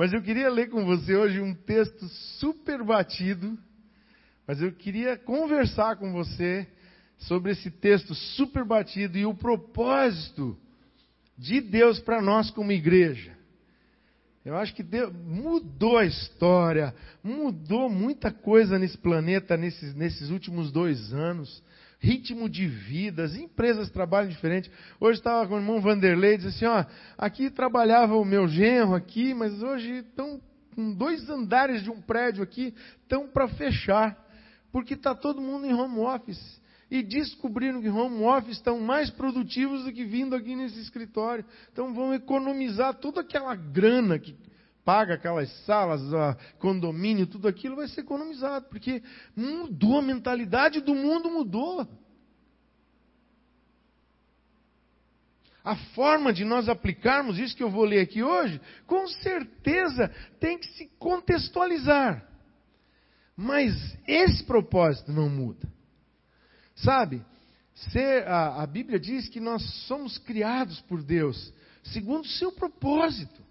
Mas eu queria ler com você hoje um texto super batido, mas eu queria conversar com você sobre esse texto super batido e o propósito de Deus para nós como igreja. Eu acho que Deus mudou a história, mudou muita coisa nesse planeta nesses, nesses últimos dois anos. Ritmo de vida, as empresas trabalham diferente. Hoje estava com o irmão Vanderlei, disse assim, ó, aqui trabalhava o meu genro aqui, mas hoje estão com dois andares de um prédio aqui, estão para fechar, porque está todo mundo em home office e descobriram que home office estão mais produtivos do que vindo aqui nesse escritório. Então vão economizar toda aquela grana que paga aquelas salas, condomínio, tudo aquilo vai ser economizado, porque mudou a mentalidade do mundo mudou. A forma de nós aplicarmos isso que eu vou ler aqui hoje, com certeza tem que se contextualizar. Mas esse propósito não muda. Sabe, ser, a, a Bíblia diz que nós somos criados por Deus, segundo o seu propósito.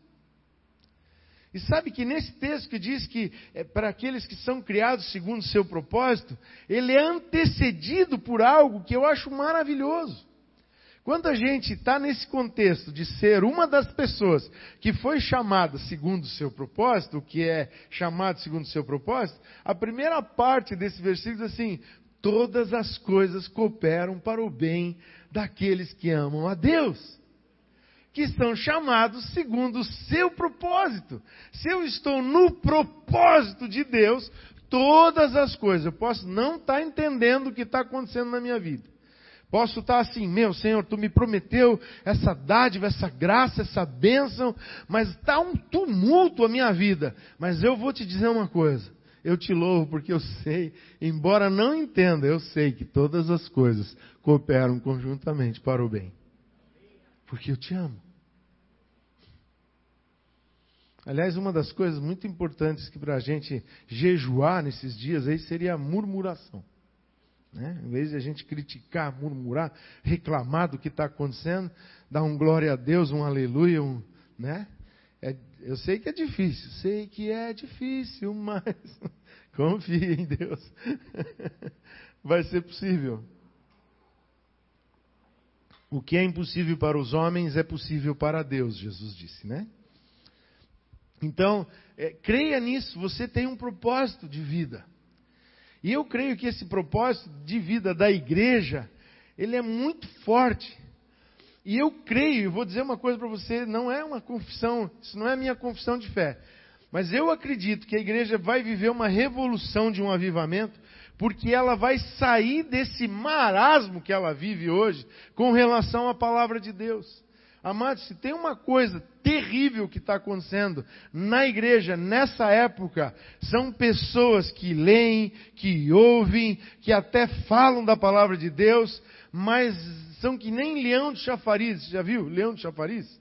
E sabe que nesse texto que diz que é, para aqueles que são criados segundo o seu propósito, ele é antecedido por algo que eu acho maravilhoso. Quando a gente está nesse contexto de ser uma das pessoas que foi chamada segundo o seu propósito, o que é chamado segundo o seu propósito, a primeira parte desse versículo diz assim: todas as coisas cooperam para o bem daqueles que amam a Deus, que estão chamados segundo o seu propósito. Se eu estou no propósito de Deus, todas as coisas, eu posso não estar tá entendendo o que está acontecendo na minha vida. Posso estar tá assim, meu Senhor, tu me prometeu essa dádiva, essa graça, essa bênção, mas está um tumulto a minha vida. Mas eu vou te dizer uma coisa: eu te louvo porque eu sei, embora não entenda, eu sei que todas as coisas cooperam conjuntamente para o bem. Porque eu te amo. Aliás, uma das coisas muito importantes que para a gente jejuar nesses dias aí seria a murmuração. Né? Em vez de a gente criticar, murmurar, reclamar do que está acontecendo, dar um glória a Deus, um aleluia, um, né? É, eu sei que é difícil, sei que é difícil, mas confie em Deus. Vai ser possível. O que é impossível para os homens é possível para Deus, Jesus disse, né? Então, é, creia nisso, você tem um propósito de vida. E eu creio que esse propósito de vida da igreja, ele é muito forte. E eu creio, e vou dizer uma coisa para você, não é uma confissão, isso não é minha confissão de fé. Mas eu acredito que a igreja vai viver uma revolução de um avivamento, porque ela vai sair desse marasmo que ela vive hoje com relação à palavra de Deus. Amados, se tem uma coisa terrível que está acontecendo na igreja nessa época, são pessoas que leem, que ouvem, que até falam da palavra de Deus, mas são que nem leão de chafariz. Já viu leão de chafariz?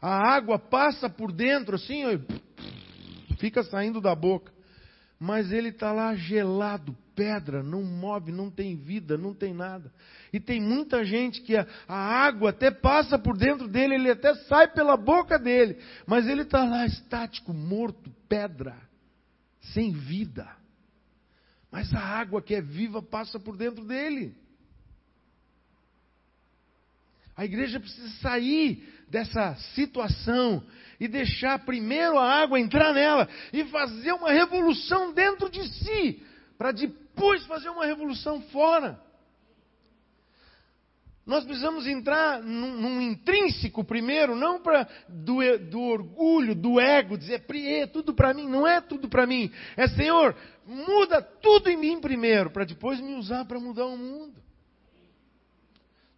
A água passa por dentro assim, fica saindo da boca. Mas ele está lá gelado, pedra, não move, não tem vida, não tem nada. E tem muita gente que a, a água até passa por dentro dele, ele até sai pela boca dele, mas ele está lá estático, morto, pedra, sem vida. Mas a água que é viva passa por dentro dele. A igreja precisa sair dessa situação e deixar primeiro a água entrar nela e fazer uma revolução dentro de si, para depois fazer uma revolução fora. Nós precisamos entrar num, num intrínseco primeiro, não para do, do, orgulho, do ego, dizer é tudo para mim. Não é tudo para mim. É Senhor, muda tudo em mim primeiro, para depois me usar para mudar o mundo.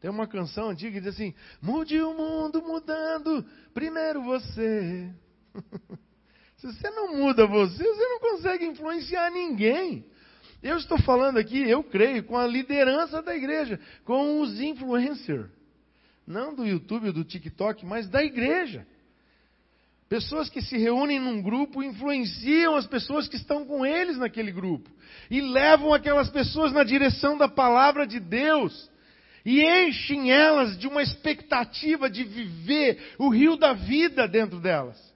Tem uma canção antiga que diz assim: Mude o mundo mudando, primeiro você. Se você não muda você, você não consegue influenciar ninguém. Eu estou falando aqui, eu creio, com a liderança da igreja, com os influencers. Não do YouTube ou do TikTok, mas da igreja. Pessoas que se reúnem num grupo influenciam as pessoas que estão com eles naquele grupo. E levam aquelas pessoas na direção da palavra de Deus. E enchem elas de uma expectativa de viver o rio da vida dentro delas.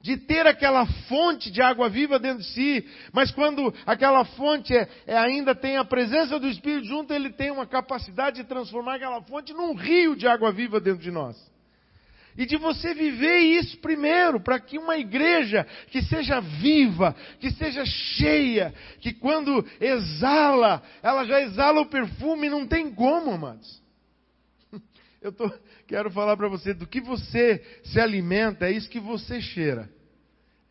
De ter aquela fonte de água viva dentro de si, mas quando aquela fonte é, é, ainda tem a presença do Espírito junto, ele tem uma capacidade de transformar aquela fonte num rio de água viva dentro de nós. E de você viver isso primeiro, para que uma igreja que seja viva, que seja cheia, que quando exala, ela já exala o perfume, não tem como, amados. Eu tô, quero falar para você, do que você se alimenta, é isso que você cheira.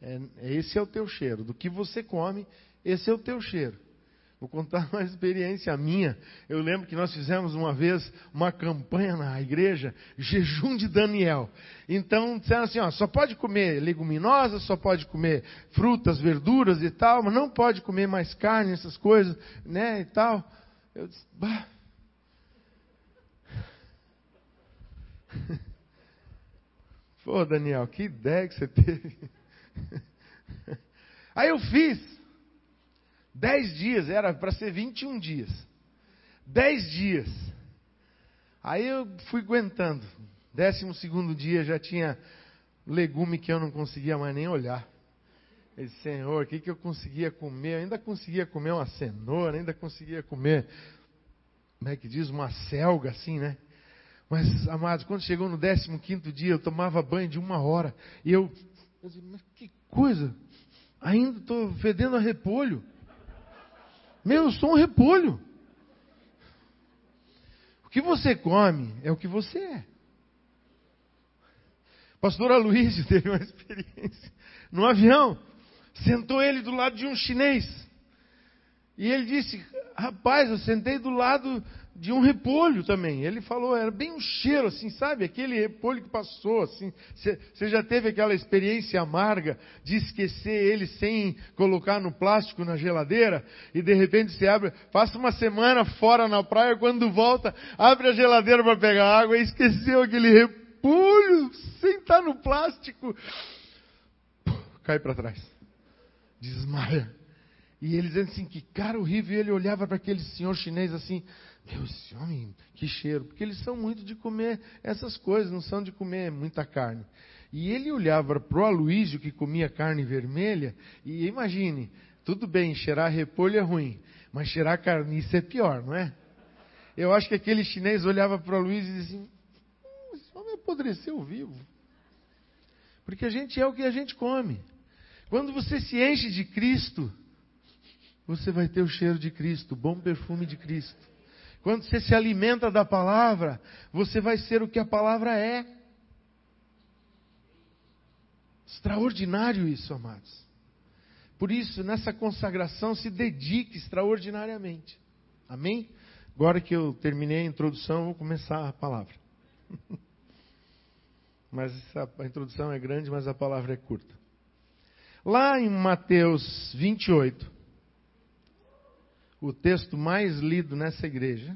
É, esse é o teu cheiro. Do que você come, esse é o teu cheiro. Vou contar uma experiência minha. Eu lembro que nós fizemos uma vez uma campanha na igreja, jejum de Daniel. Então disseram assim, ó, só pode comer leguminosas, só pode comer frutas, verduras e tal, mas não pode comer mais carne, essas coisas, né, e tal. Eu disse, bah. Pô, Daniel, que ideia que você teve. Aí eu fiz. Dez dias, era para ser 21 dias. Dez dias. Aí eu fui aguentando. Décimo segundo dia já tinha legume que eu não conseguia mais nem olhar. Eu disse, Senhor, o que, que eu conseguia comer? Eu ainda conseguia comer uma cenoura, ainda conseguia comer, como é que diz, uma selga assim, né? Mas, amados, quando chegou no 15 dia, eu tomava banho de uma hora. E eu, eu disse, mas que coisa, ainda estou fedendo a repolho. Meu, eu sou um repolho. O que você come é o que você é. Pastor Aloysio teve uma experiência no avião. Sentou ele do lado de um chinês. E ele disse: Rapaz, eu sentei do lado de um repolho também. Ele falou, era bem um cheiro, assim, sabe? Aquele repolho que passou, assim. Você já teve aquela experiência amarga de esquecer ele sem colocar no plástico na geladeira e de repente você abre, passa uma semana fora na praia, quando volta, abre a geladeira para pegar água e esqueceu aquele repolho sem estar no plástico. Cai para trás. Desmaia. E ele dizendo assim, que cara horrível. E ele olhava para aquele senhor chinês assim, meu, esse homem, que cheiro. Porque eles são muito de comer essas coisas, não são de comer muita carne. E ele olhava para o Aloísio, que comia carne vermelha, e imagine, tudo bem, cheirar repolho é ruim, mas cheirar carniça é pior, não é? Eu acho que aquele chinês olhava para o Aloísio e dizia assim, hum, esse homem apodreceu vivo. Porque a gente é o que a gente come. Quando você se enche de Cristo, você vai ter o cheiro de Cristo, o bom perfume de Cristo. Quando você se alimenta da palavra, você vai ser o que a palavra é. Extraordinário isso, amados. Por isso, nessa consagração, se dedique extraordinariamente. Amém? Agora que eu terminei a introdução, vou começar a palavra. mas a introdução é grande, mas a palavra é curta. Lá em Mateus 28, o texto mais lido nessa igreja,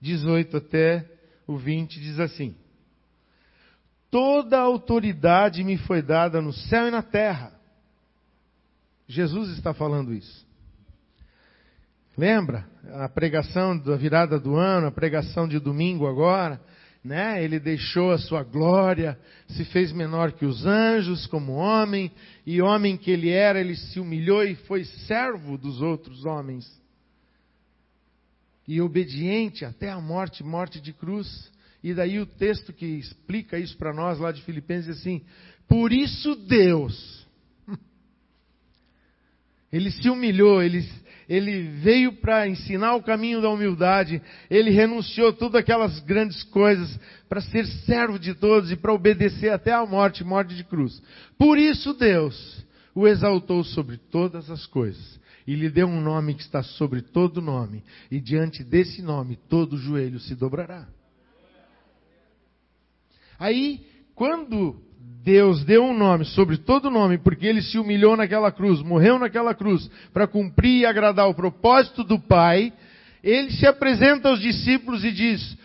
18 até o 20, diz assim: Toda a autoridade me foi dada no céu e na terra. Jesus está falando isso. Lembra a pregação da virada do ano, a pregação de domingo agora? Né? Ele deixou a sua glória, se fez menor que os anjos como homem, e homem que ele era, ele se humilhou e foi servo dos outros homens. E obediente até a morte, morte de cruz. E daí o texto que explica isso para nós lá de Filipenses diz assim: Por isso Deus, ele se humilhou, ele ele veio para ensinar o caminho da humildade, ele renunciou todas aquelas grandes coisas para ser servo de todos e para obedecer até a morte, morte de cruz. Por isso Deus o exaltou sobre todas as coisas e lhe deu um nome que está sobre todo nome, e diante desse nome todo joelho se dobrará. Aí, quando Deus deu um nome sobre todo nome, porque ele se humilhou naquela cruz, morreu naquela cruz, para cumprir e agradar o propósito do Pai, ele se apresenta aos discípulos e diz: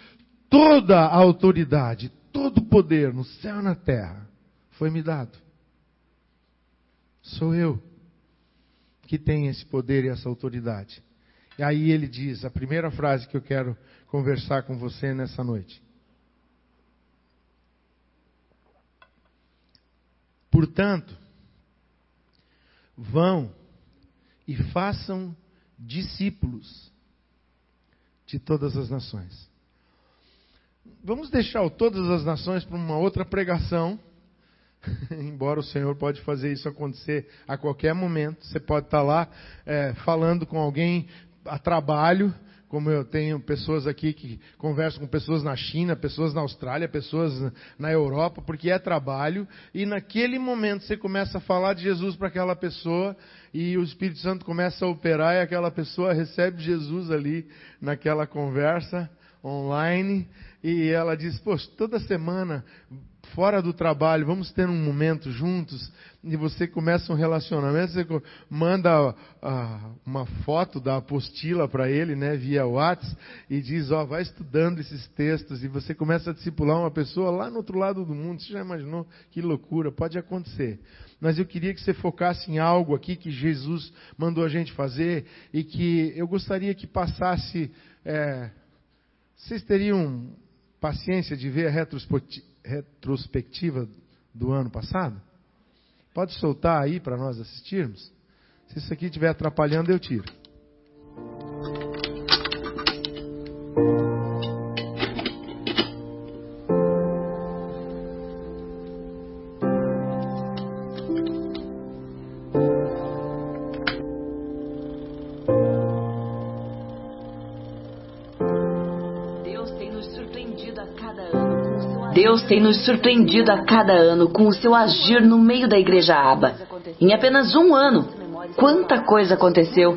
toda a autoridade, todo o poder no céu e na terra foi me dado. Sou eu que tenho esse poder e essa autoridade. E aí ele diz, a primeira frase que eu quero conversar com você nessa noite. Portanto, vão e façam discípulos de todas as nações. Vamos deixar o todas as nações para uma outra pregação. Embora o Senhor pode fazer isso acontecer a qualquer momento. Você pode estar lá é, falando com alguém a trabalho, como eu tenho pessoas aqui que conversam com pessoas na China, pessoas na Austrália, pessoas na Europa, porque é trabalho, e naquele momento você começa a falar de Jesus para aquela pessoa, e o Espírito Santo começa a operar, e aquela pessoa recebe Jesus ali naquela conversa online, e ela diz: Poxa, toda semana fora do trabalho, vamos ter um momento juntos, e você começa um relacionamento, você manda uh, uma foto da apostila para ele, né, via WhatsApp, e diz, ó, oh, vai estudando esses textos, e você começa a discipular uma pessoa lá no outro lado do mundo, você já imaginou que loucura, pode acontecer. Mas eu queria que você focasse em algo aqui que Jesus mandou a gente fazer, e que eu gostaria que passasse, é, vocês teriam paciência de ver a retrospectiva, do ano passado? Pode soltar aí para nós assistirmos? Se isso aqui estiver atrapalhando, eu tiro. Tem nos surpreendido a cada ano com o seu agir no meio da Igreja Aba. Em apenas um ano, quanta coisa aconteceu!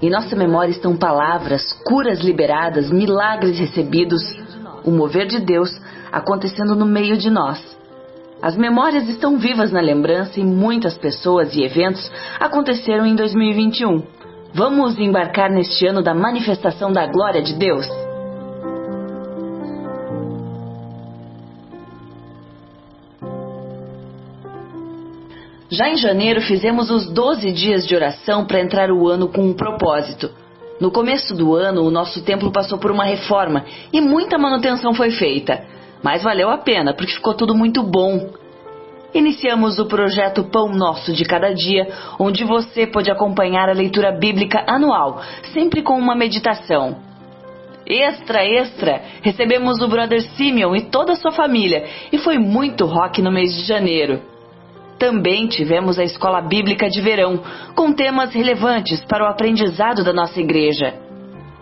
Em nossa memória estão palavras, curas liberadas, milagres recebidos, o mover de Deus acontecendo no meio de nós. As memórias estão vivas na lembrança e muitas pessoas e eventos aconteceram em 2021. Vamos embarcar neste ano da manifestação da glória de Deus? Já em janeiro fizemos os 12 dias de oração para entrar o ano com um propósito. No começo do ano, o nosso templo passou por uma reforma e muita manutenção foi feita. Mas valeu a pena, porque ficou tudo muito bom. Iniciamos o projeto Pão Nosso de Cada Dia, onde você pode acompanhar a leitura bíblica anual, sempre com uma meditação. Extra, extra! Recebemos o Brother Simeon e toda a sua família, e foi muito rock no mês de janeiro. Também tivemos a escola bíblica de verão, com temas relevantes para o aprendizado da nossa igreja.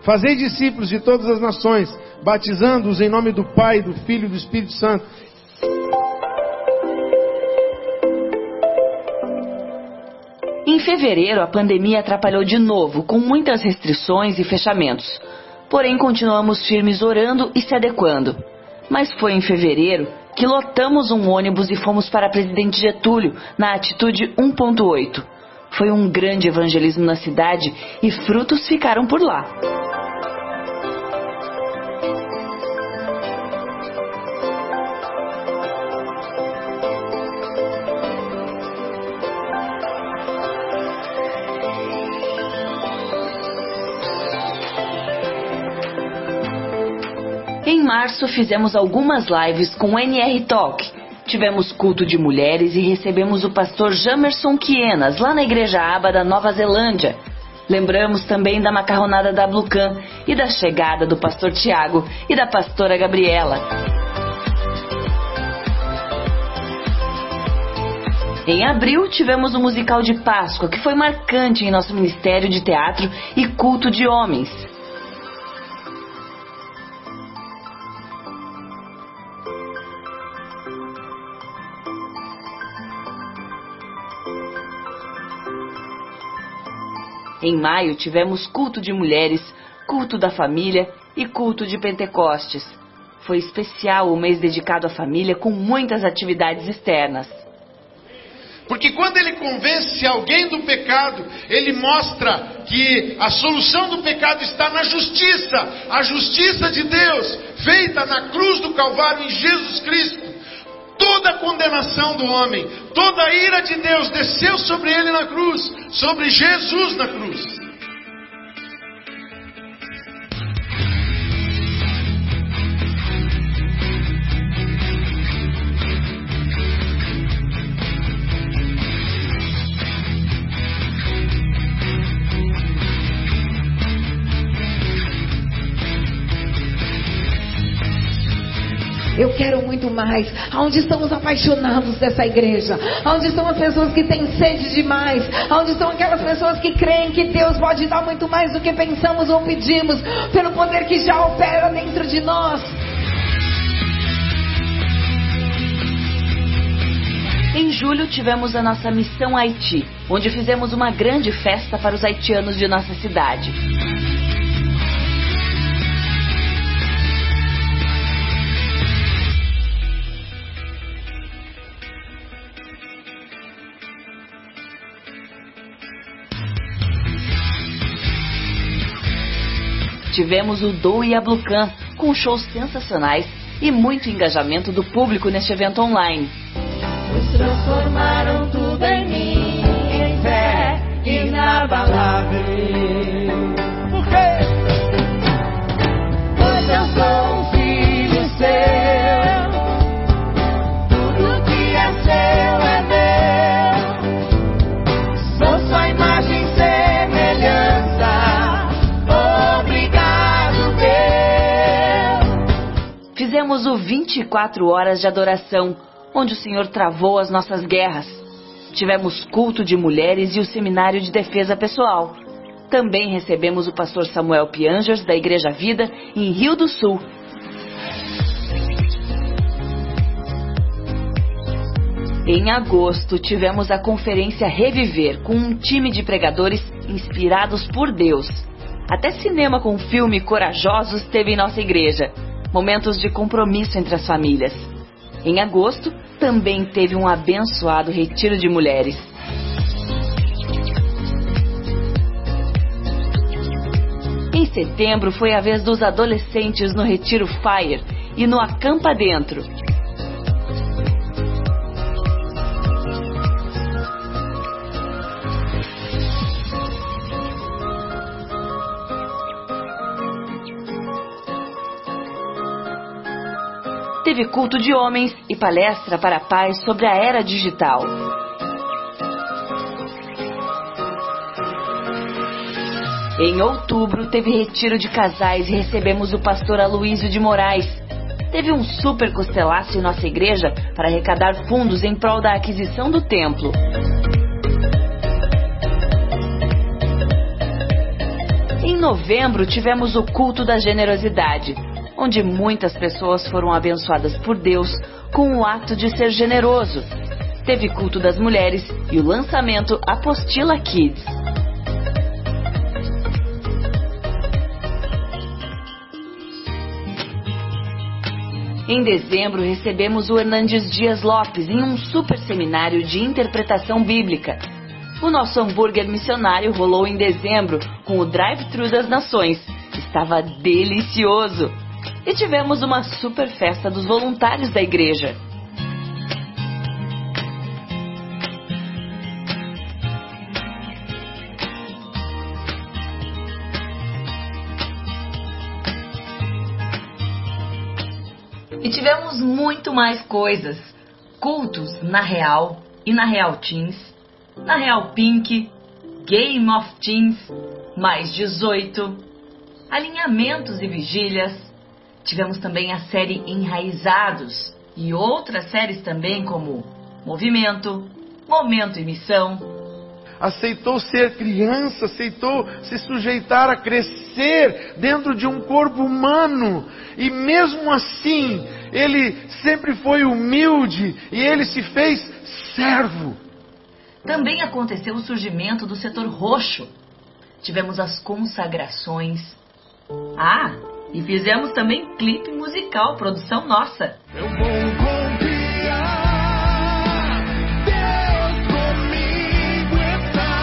Fazei discípulos de todas as nações, batizando-os em nome do Pai, do Filho e do Espírito Santo. Em fevereiro, a pandemia atrapalhou de novo, com muitas restrições e fechamentos. Porém, continuamos firmes orando e se adequando. Mas foi em fevereiro que lotamos um ônibus e fomos para Presidente Getúlio, na atitude 1.8. Foi um grande evangelismo na cidade e frutos ficaram por lá. Março fizemos algumas lives com NR Talk. Tivemos culto de mulheres e recebemos o pastor Jamerson Quienas lá na Igreja Aba da Nova Zelândia. Lembramos também da macarronada da Blucan e da chegada do pastor Tiago e da pastora Gabriela. Em abril, tivemos o musical de Páscoa, que foi marcante em nosso ministério de teatro e culto de homens. Em maio tivemos culto de mulheres, culto da família e culto de Pentecostes. Foi especial o mês dedicado à família com muitas atividades externas. Porque quando ele convence alguém do pecado, ele mostra que a solução do pecado está na justiça, a justiça de Deus, feita na cruz do Calvário em Jesus Cristo toda a condenação do homem, toda a ira de Deus desceu sobre ele na cruz, sobre Jesus na cruz. Quero muito mais. Aonde estão os apaixonados dessa igreja? Aonde estão as pessoas que têm sede demais? Aonde estão aquelas pessoas que creem que Deus pode dar muito mais do que pensamos ou pedimos, pelo poder que já opera dentro de nós? Em julho tivemos a nossa missão Haiti, onde fizemos uma grande festa para os haitianos de nossa cidade. Tivemos o Do e a Blucan, com shows sensacionais e muito engajamento do público neste evento online. Pois transformaram tudo em mim em fé inabalável. 24 horas de adoração, onde o Senhor travou as nossas guerras. Tivemos culto de mulheres e o seminário de defesa pessoal. Também recebemos o pastor Samuel Piangers, da Igreja Vida, em Rio do Sul. Em agosto, tivemos a conferência Reviver, com um time de pregadores inspirados por Deus. Até cinema com filme Corajosos teve em nossa igreja. Momentos de compromisso entre as famílias. Em agosto, também teve um abençoado retiro de mulheres. Em setembro foi a vez dos adolescentes no Retiro Fire e no Acampa Dentro. Teve culto de homens e palestra para pais sobre a era digital. Em outubro, teve retiro de casais e recebemos o pastor Aloísio de Moraes. Teve um super costelaço em nossa igreja para arrecadar fundos em prol da aquisição do templo. Em novembro, tivemos o culto da generosidade, onde muitas pessoas foram abençoadas por Deus com o ato de ser generoso. Teve culto das mulheres e o lançamento Apostila Kids. Em dezembro, recebemos o Hernandes Dias Lopes em um super seminário de interpretação bíblica. O nosso hambúrguer missionário rolou em dezembro com o Drive-Thru das Nações. Estava delicioso! E tivemos uma super festa dos voluntários da igreja. E tivemos muito mais coisas. Cultos na Real e na Real Teens, na Real Pink, Game of Teens, mais 18, alinhamentos e vigílias. Tivemos também a série Enraizados e outras séries também como Movimento, Momento e Missão, aceitou ser criança, aceitou se sujeitar a crescer dentro de um corpo humano, e mesmo assim, ele sempre foi humilde e ele se fez servo. Também aconteceu o surgimento do setor roxo. Tivemos as consagrações. Ah, e fizemos também clipe musical, produção nossa. Eu vou confiar, Deus comigo está.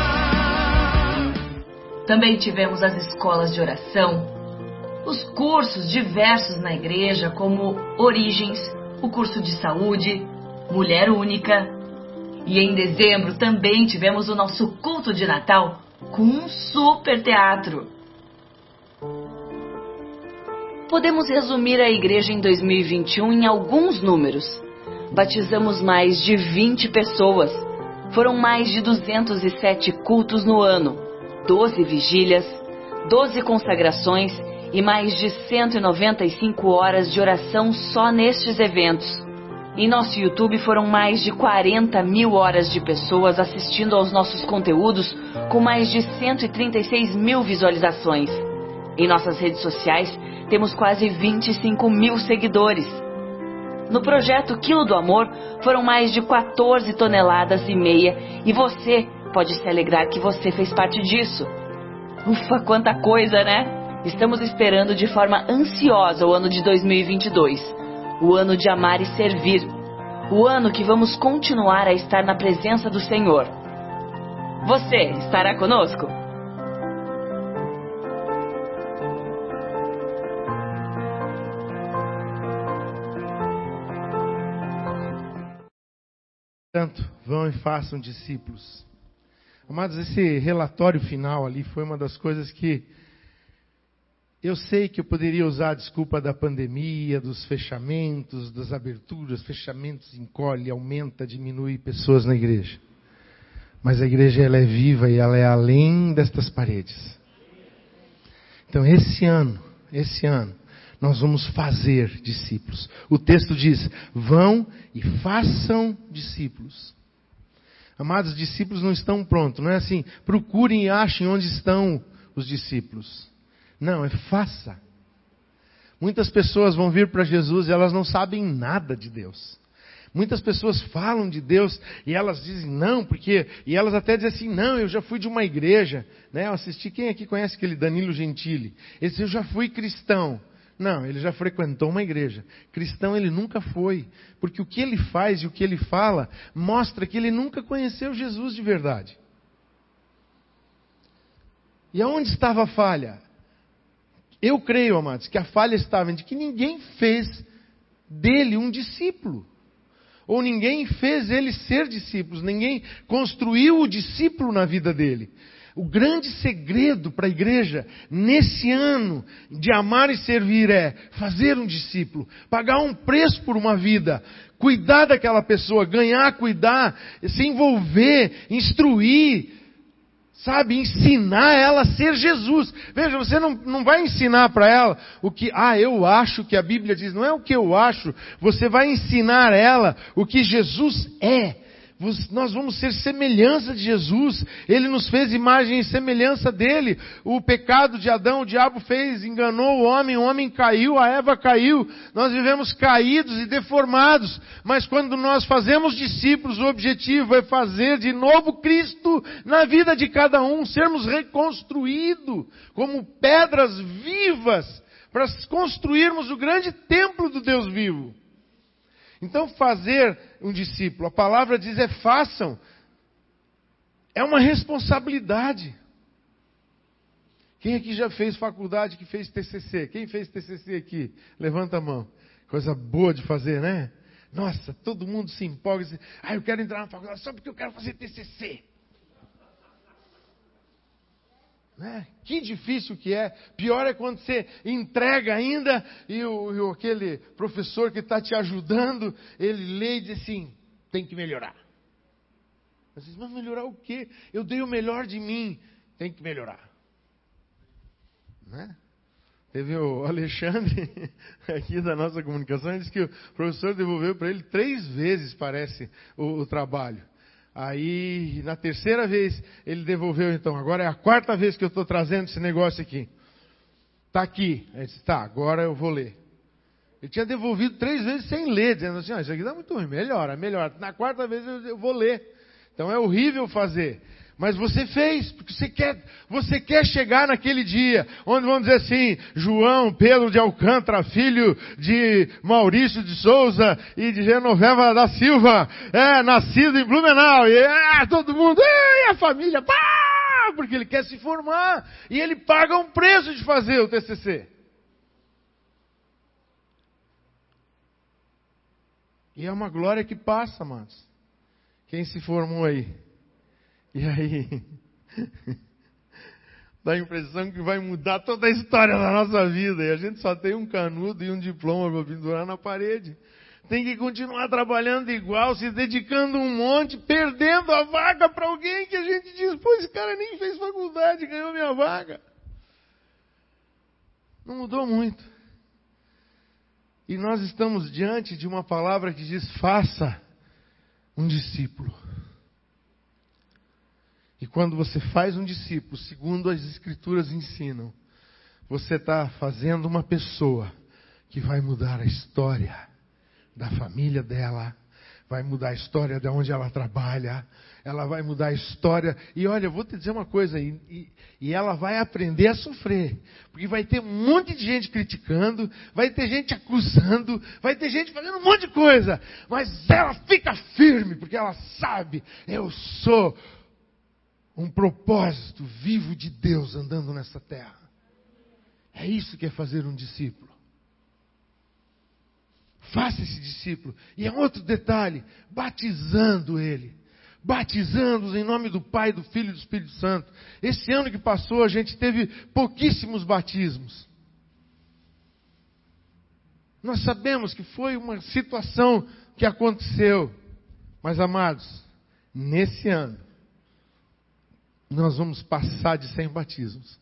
Também tivemos as escolas de oração, os cursos diversos na igreja, como Origens, o curso de saúde, Mulher Única. E em dezembro também tivemos o nosso culto de Natal com um super teatro. Podemos resumir a igreja em 2021 em alguns números. Batizamos mais de 20 pessoas. Foram mais de 207 cultos no ano, 12 vigílias, 12 consagrações e mais de 195 horas de oração só nestes eventos. Em nosso YouTube foram mais de 40 mil horas de pessoas assistindo aos nossos conteúdos, com mais de 136 mil visualizações. Em nossas redes sociais temos quase 25 mil seguidores. No projeto Quilo do Amor foram mais de 14 toneladas e meia e você pode se alegrar que você fez parte disso. Ufa, quanta coisa, né? Estamos esperando de forma ansiosa o ano de 2022, o ano de amar e servir, o ano que vamos continuar a estar na presença do Senhor. Você estará conosco? Portanto, vão e façam discípulos. Amados, esse relatório final ali foi uma das coisas que eu sei que eu poderia usar a desculpa da pandemia, dos fechamentos, das aberturas, fechamentos encolhe, aumenta, diminui pessoas na igreja. Mas a igreja ela é viva e ela é além destas paredes. Então esse ano, esse ano, nós vamos fazer discípulos. O texto diz: vão e façam discípulos. Amados, discípulos não estão prontos. Não é assim, procurem e achem onde estão os discípulos. Não, é faça. Muitas pessoas vão vir para Jesus e elas não sabem nada de Deus. Muitas pessoas falam de Deus e elas dizem não, porque. E elas até dizem assim: não, eu já fui de uma igreja. Né? Eu assisti. Quem aqui conhece aquele Danilo Gentili? Ele disse: eu já fui cristão. Não, ele já frequentou uma igreja. Cristão ele nunca foi, porque o que ele faz e o que ele fala mostra que ele nunca conheceu Jesus de verdade. E aonde estava a falha? Eu creio, amados, que a falha estava em que ninguém fez dele um discípulo. Ou ninguém fez ele ser discípulo, ninguém construiu o discípulo na vida dele. O grande segredo para a igreja nesse ano de amar e servir é fazer um discípulo, pagar um preço por uma vida, cuidar daquela pessoa, ganhar, cuidar, se envolver, instruir, sabe, ensinar ela a ser Jesus. Veja, você não, não vai ensinar para ela o que, ah, eu acho que a Bíblia diz, não é o que eu acho, você vai ensinar ela o que Jesus é nós vamos ser semelhança de Jesus. Ele nos fez imagem e semelhança dele. O pecado de Adão, o diabo fez, enganou o homem, o homem caiu, a Eva caiu. Nós vivemos caídos e deformados. Mas quando nós fazemos discípulos, o objetivo é fazer de novo Cristo na vida de cada um, sermos reconstruídos como pedras vivas para construirmos o grande templo do Deus vivo. Então, fazer um discípulo, a palavra diz é façam, é uma responsabilidade. Quem aqui já fez faculdade, que fez TCC? Quem fez TCC aqui? Levanta a mão. Coisa boa de fazer, né? Nossa, todo mundo se empolga. Diz, ah, eu quero entrar na faculdade só porque eu quero fazer TCC. Né? Que difícil que é. Pior é quando você entrega ainda e, o, e aquele professor que está te ajudando, ele lê e diz assim: tem que melhorar. Você diz, mas melhorar o quê? Eu dei o melhor de mim. Tem que melhorar. Né? Teve o Alexandre aqui da nossa comunicação, ele disse que o professor devolveu para ele três vezes, parece, o, o trabalho. Aí, na terceira vez, ele devolveu, então, agora é a quarta vez que eu estou trazendo esse negócio aqui. Está aqui. Ele disse, tá, agora eu vou ler. Ele tinha devolvido três vezes sem ler, dizendo assim, ah, isso aqui está muito ruim, melhora, melhora. Na quarta vez eu vou ler. Então é horrível fazer. Mas você fez, porque você quer, você quer chegar naquele dia, onde vamos dizer assim, João Pedro de Alcântara, filho de Maurício de Souza e de Genoveva da Silva, é, nascido em Blumenau, e é, todo mundo, e a família, pá, porque ele quer se formar, e ele paga um preço de fazer o TCC. E é uma glória que passa, mas quem se formou aí? E aí, dá a impressão que vai mudar toda a história da nossa vida. E a gente só tem um canudo e um diploma para pendurar na parede. Tem que continuar trabalhando igual, se dedicando um monte, perdendo a vaga para alguém que a gente diz, pô, esse cara nem fez faculdade, ganhou minha vaga. Não mudou muito. E nós estamos diante de uma palavra que diz: faça um discípulo. E quando você faz um discípulo, segundo as Escrituras ensinam, você está fazendo uma pessoa que vai mudar a história da família dela, vai mudar a história de onde ela trabalha, ela vai mudar a história. E olha, vou te dizer uma coisa, e, e, e, ela vai aprender a sofrer. Porque vai ter um monte de gente criticando, vai ter gente acusando, vai ter gente fazendo um monte de coisa. Mas ela fica firme, porque ela sabe, eu sou um propósito vivo de Deus andando nessa terra. É isso que é fazer um discípulo. Faça esse discípulo. E é outro detalhe: batizando ele. Batizando-os em nome do Pai, do Filho e do Espírito Santo. Esse ano que passou, a gente teve pouquíssimos batismos. Nós sabemos que foi uma situação que aconteceu. Mas, amados, nesse ano, nós vamos passar de 100 batismos.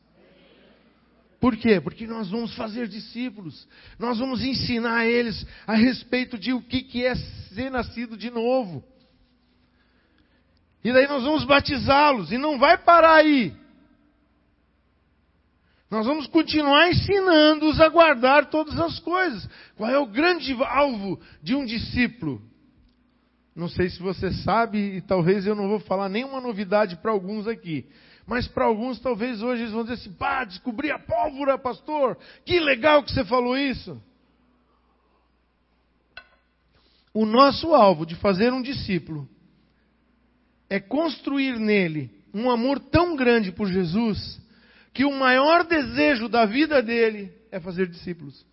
Por quê? Porque nós vamos fazer discípulos. Nós vamos ensinar eles a respeito de o que é ser nascido de novo. E daí nós vamos batizá-los. E não vai parar aí. Nós vamos continuar ensinando-os a guardar todas as coisas. Qual é o grande alvo de um discípulo? Não sei se você sabe, e talvez eu não vou falar nenhuma novidade para alguns aqui. Mas para alguns, talvez hoje eles vão dizer assim: pá, descobri a pólvora, pastor. Que legal que você falou isso. O nosso alvo de fazer um discípulo é construir nele um amor tão grande por Jesus que o maior desejo da vida dele é fazer discípulos.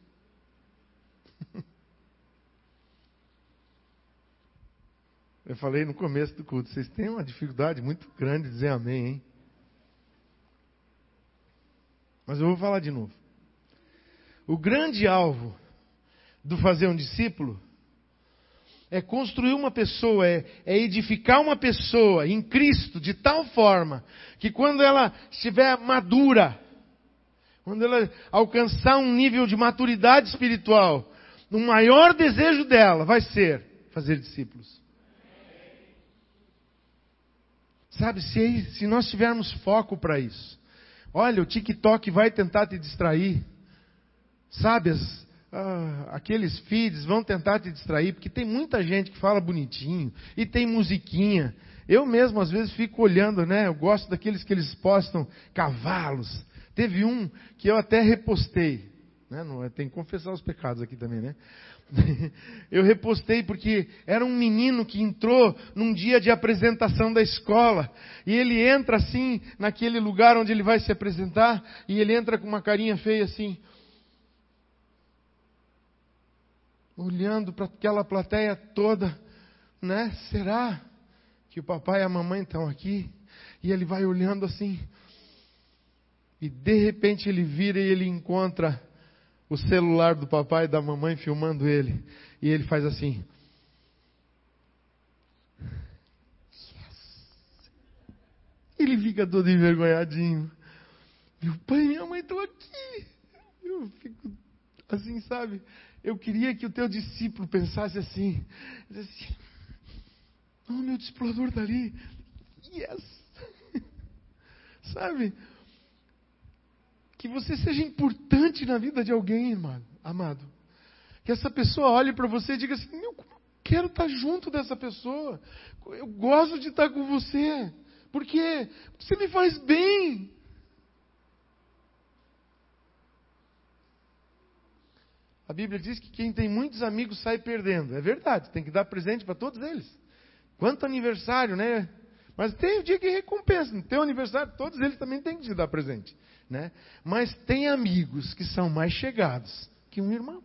Eu falei no começo do culto, vocês têm uma dificuldade muito grande de dizer amém, hein? Mas eu vou falar de novo. O grande alvo do fazer um discípulo é construir uma pessoa, é, é, edificar uma pessoa em Cristo de tal forma que quando ela estiver madura, quando ela alcançar um nível de maturidade espiritual, o maior desejo dela vai ser fazer discípulos. Sabe, se, se nós tivermos foco para isso, olha, o TikTok vai tentar te distrair. Sabe, as, ah, aqueles feeds vão tentar te distrair, porque tem muita gente que fala bonitinho e tem musiquinha. Eu mesmo, às vezes, fico olhando, né? Eu gosto daqueles que eles postam cavalos. Teve um que eu até repostei. Né? Não, tem que confessar os pecados aqui também, né? Eu repostei porque era um menino que entrou num dia de apresentação da escola. E ele entra assim, naquele lugar onde ele vai se apresentar, e ele entra com uma carinha feia assim. Olhando para aquela plateia toda, né? Será que o papai e a mamãe estão aqui? E ele vai olhando assim. E de repente ele vira e ele encontra o celular do papai e da mamãe filmando ele. E ele faz assim. Yes. Ele fica todo envergonhadinho. Meu pai e minha mãe estão aqui. Eu fico assim, sabe? Eu queria que o teu discípulo pensasse assim. assim oh, meu discipulador está ali. Yes. sabe? Que você seja importante na vida de alguém, irmão, amado. Que essa pessoa olhe para você e diga assim: Meu, eu quero estar junto dessa pessoa. Eu gosto de estar com você. Por quê? Porque você me faz bem. A Bíblia diz que quem tem muitos amigos sai perdendo. É verdade, tem que dar presente para todos eles. Quanto aniversário, né? Mas tem o dia que recompensa. No teu aniversário, todos eles também têm que te dar presente. Né? Mas tem amigos que são mais chegados que um irmão.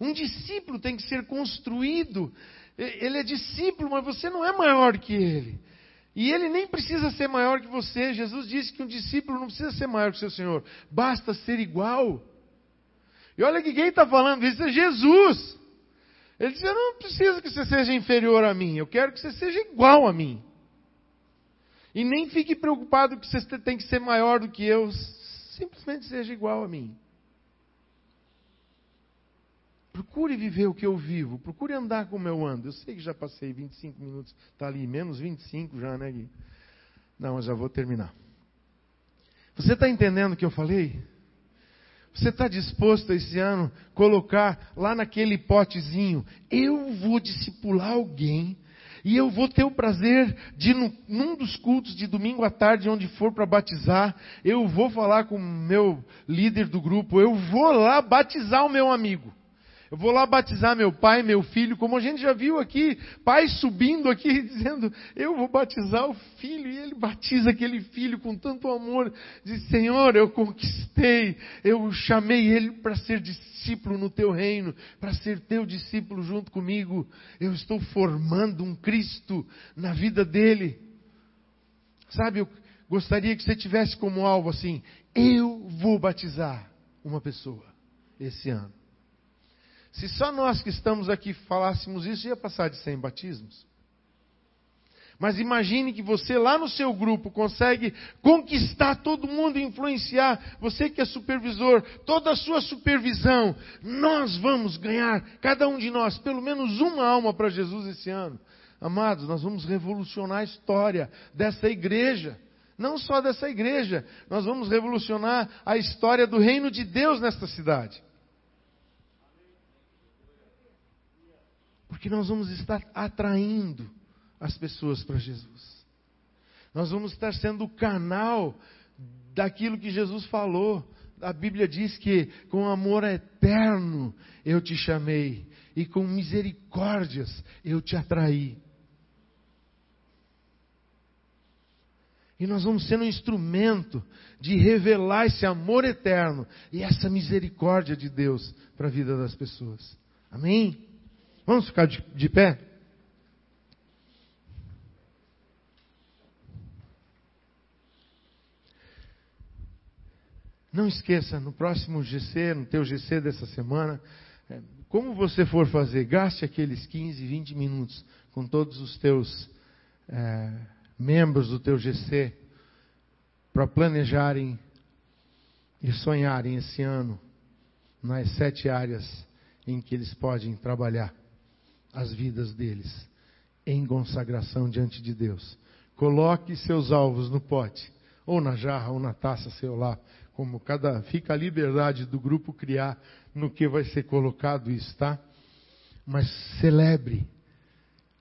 Um discípulo tem que ser construído. Ele é discípulo, mas você não é maior que ele. E ele nem precisa ser maior que você. Jesus disse que um discípulo não precisa ser maior que o seu Senhor. Basta ser igual. E olha que quem está falando isso é Jesus. Ele disse: Eu não preciso que você seja inferior a mim. Eu quero que você seja igual a mim. E nem fique preocupado que você tem que ser maior do que eu. Simplesmente seja igual a mim. Procure viver o que eu vivo. Procure andar como eu ando. Eu sei que já passei 25 minutos. Está ali, menos 25 já, né, Gui? Não, eu já vou terminar. Você está entendendo o que eu falei? Você está disposto esse ano colocar lá naquele potezinho? Eu vou discipular alguém e eu vou ter o prazer de, num, dos cultos de domingo à tarde, onde for para batizar, eu vou falar com o meu líder do grupo, eu vou lá batizar o meu amigo. Eu vou lá batizar meu pai, meu filho, como a gente já viu aqui, pai subindo aqui dizendo: Eu vou batizar o filho, e ele batiza aquele filho com tanto amor. Diz: Senhor, eu conquistei, eu chamei ele para ser discípulo no teu reino, para ser teu discípulo junto comigo. Eu estou formando um Cristo na vida dele. Sabe, eu gostaria que você tivesse como alvo assim: Eu vou batizar uma pessoa esse ano. Se só nós que estamos aqui falássemos isso, ia passar de 100 batismos. Mas imagine que você lá no seu grupo consegue conquistar todo mundo influenciar, você que é supervisor, toda a sua supervisão. Nós vamos ganhar, cada um de nós, pelo menos uma alma para Jesus esse ano. Amados, nós vamos revolucionar a história dessa igreja. Não só dessa igreja, nós vamos revolucionar a história do reino de Deus nesta cidade. Porque nós vamos estar atraindo as pessoas para Jesus. Nós vamos estar sendo o canal daquilo que Jesus falou. A Bíblia diz que com amor eterno eu te chamei e com misericórdias eu te atraí. E nós vamos ser um instrumento de revelar esse amor eterno e essa misericórdia de Deus para a vida das pessoas. Amém? Vamos ficar de, de pé? Não esqueça, no próximo GC, no teu GC dessa semana, é, como você for fazer, gaste aqueles 15, 20 minutos com todos os teus é, membros do teu GC para planejarem e sonharem esse ano nas sete áreas em que eles podem trabalhar as vidas deles em consagração diante de Deus. Coloque seus alvos no pote, ou na jarra, ou na taça, sei lá, como cada fica a liberdade do grupo criar no que vai ser colocado isso, tá? Mas celebre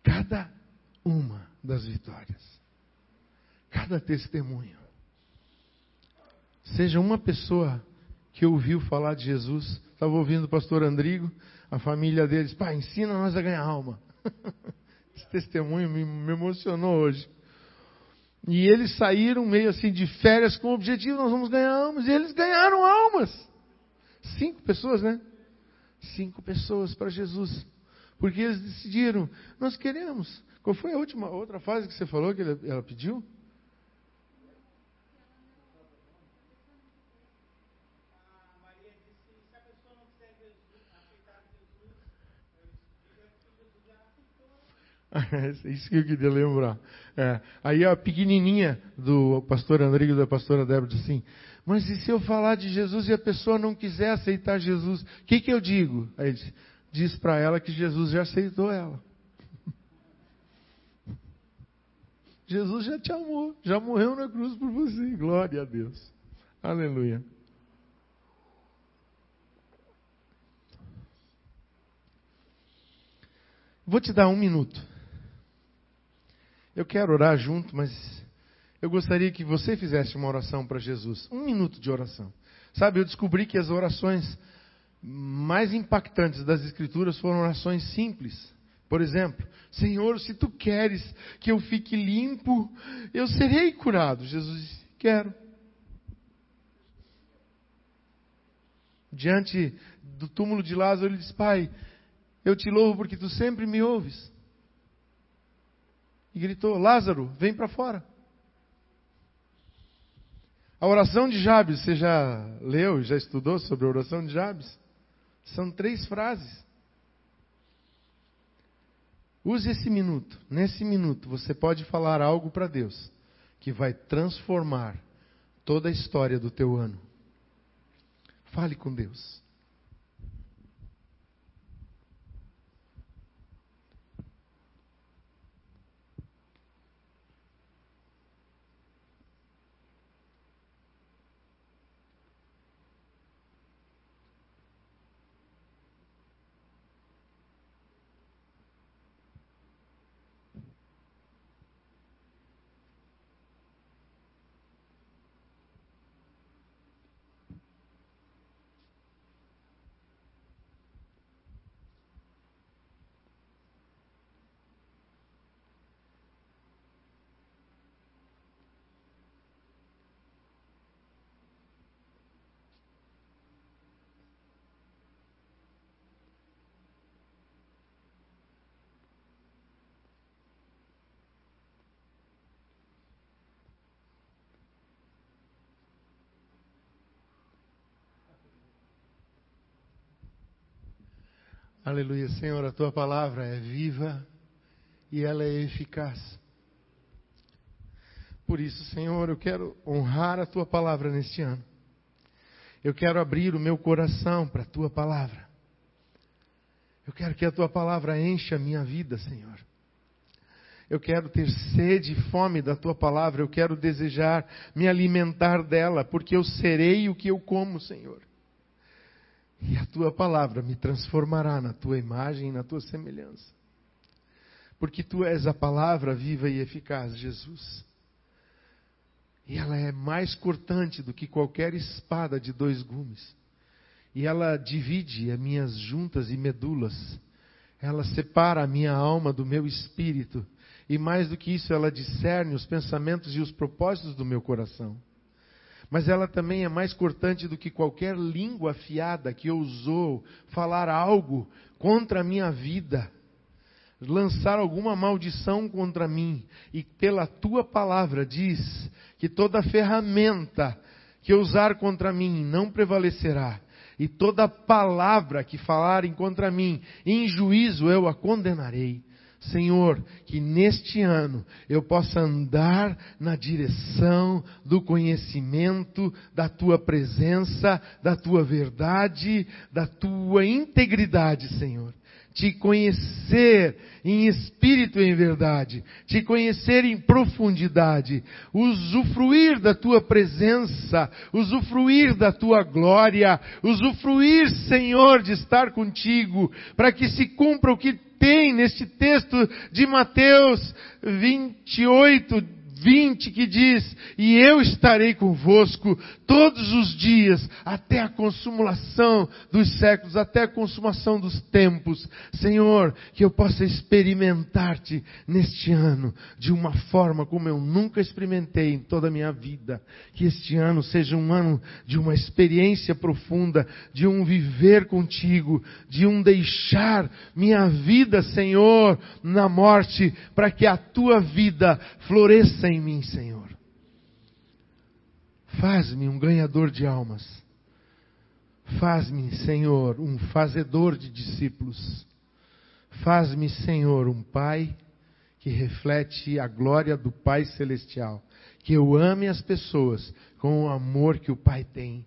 cada uma das vitórias. Cada testemunho. Seja uma pessoa que ouviu falar de Jesus, estava ouvindo o pastor Andrigo, a família deles, pai, ensina nós a ganhar alma. Esse testemunho me, me emocionou hoje. E eles saíram meio assim de férias com o objetivo, nós vamos ganhar almas. E eles ganharam almas. Cinco pessoas, né? Cinco pessoas para Jesus. Porque eles decidiram, nós queremos. Qual foi a última, outra fase que você falou que ela pediu? Isso que eu queria lembrar. É. Aí a pequenininha do pastor Andrigo e da pastora Débora disse assim: Mas e se eu falar de Jesus e a pessoa não quiser aceitar Jesus, o que, que eu digo? Aí ele disse, diz para ela que Jesus já aceitou ela. Jesus já te amou, já morreu na cruz por você. Glória a Deus. Aleluia. Vou te dar um minuto. Eu quero orar junto, mas eu gostaria que você fizesse uma oração para Jesus. Um minuto de oração. Sabe, eu descobri que as orações mais impactantes das Escrituras foram orações simples. Por exemplo, Senhor, se tu queres que eu fique limpo, eu serei curado. Jesus disse: Quero. Diante do túmulo de Lázaro, ele diz: Pai, eu te louvo porque tu sempre me ouves e gritou: Lázaro, vem para fora. A oração de Jabes, você já leu, já estudou sobre a oração de Jabes? São três frases. Use esse minuto. Nesse minuto, você pode falar algo para Deus que vai transformar toda a história do teu ano. Fale com Deus. Aleluia, Senhor, a tua palavra é viva e ela é eficaz. Por isso, Senhor, eu quero honrar a tua palavra neste ano. Eu quero abrir o meu coração para a tua palavra. Eu quero que a tua palavra encha a minha vida, Senhor. Eu quero ter sede e fome da tua palavra. Eu quero desejar me alimentar dela, porque eu serei o que eu como, Senhor. E a tua palavra me transformará na tua imagem e na tua semelhança. Porque tu és a palavra viva e eficaz, Jesus. E ela é mais cortante do que qualquer espada de dois gumes. E ela divide as minhas juntas e medulas. Ela separa a minha alma do meu espírito. E mais do que isso, ela discerne os pensamentos e os propósitos do meu coração. Mas ela também é mais cortante do que qualquer língua afiada que ousou falar algo contra a minha vida, lançar alguma maldição contra mim. E pela tua palavra diz que toda ferramenta que usar contra mim não prevalecerá. E toda palavra que falarem contra mim, em juízo eu a condenarei. Senhor, que neste ano eu possa andar na direção do conhecimento da tua presença, da tua verdade, da tua integridade, Senhor. Te conhecer em espírito e em verdade, te conhecer em profundidade, usufruir da tua presença, usufruir da tua glória, usufruir, Senhor, de estar contigo, para que se cumpra o que tem neste texto de Mateus 28, 20 que diz: E eu estarei convosco todos os dias, até a consumação dos séculos, até a consumação dos tempos. Senhor, que eu possa experimentar-te neste ano de uma forma como eu nunca experimentei em toda a minha vida. Que este ano seja um ano de uma experiência profunda, de um viver contigo, de um deixar minha vida, Senhor, na morte, para que a tua vida floresça em mim, Senhor. Faz-me um ganhador de almas. Faz-me, Senhor, um fazedor de discípulos. Faz-me, Senhor, um Pai que reflete a glória do Pai Celestial. Que eu ame as pessoas com o amor que o Pai tem.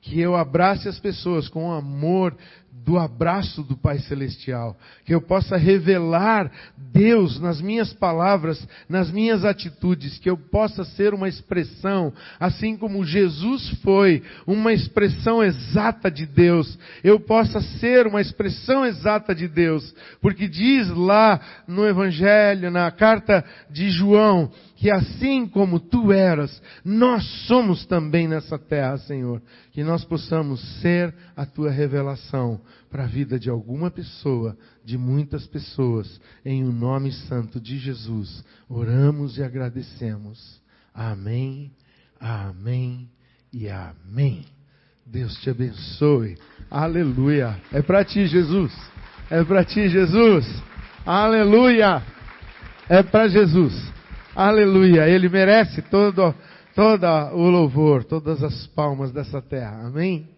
Que eu abrace as pessoas com o amor do abraço do Pai Celestial, que eu possa revelar Deus nas minhas palavras, nas minhas atitudes, que eu possa ser uma expressão, assim como Jesus foi uma expressão exata de Deus, eu possa ser uma expressão exata de Deus, porque diz lá no Evangelho, na carta de João, que assim como tu eras, nós somos também nessa terra, Senhor. Que nós possamos ser a tua revelação para a vida de alguma pessoa, de muitas pessoas, em o nome santo de Jesus. Oramos e agradecemos. Amém, amém e amém. Deus te abençoe. Aleluia. É para ti, Jesus. É para ti, Jesus. Aleluia. É para Jesus. Aleluia. Ele merece todo, todo o louvor, todas as palmas dessa terra. Amém?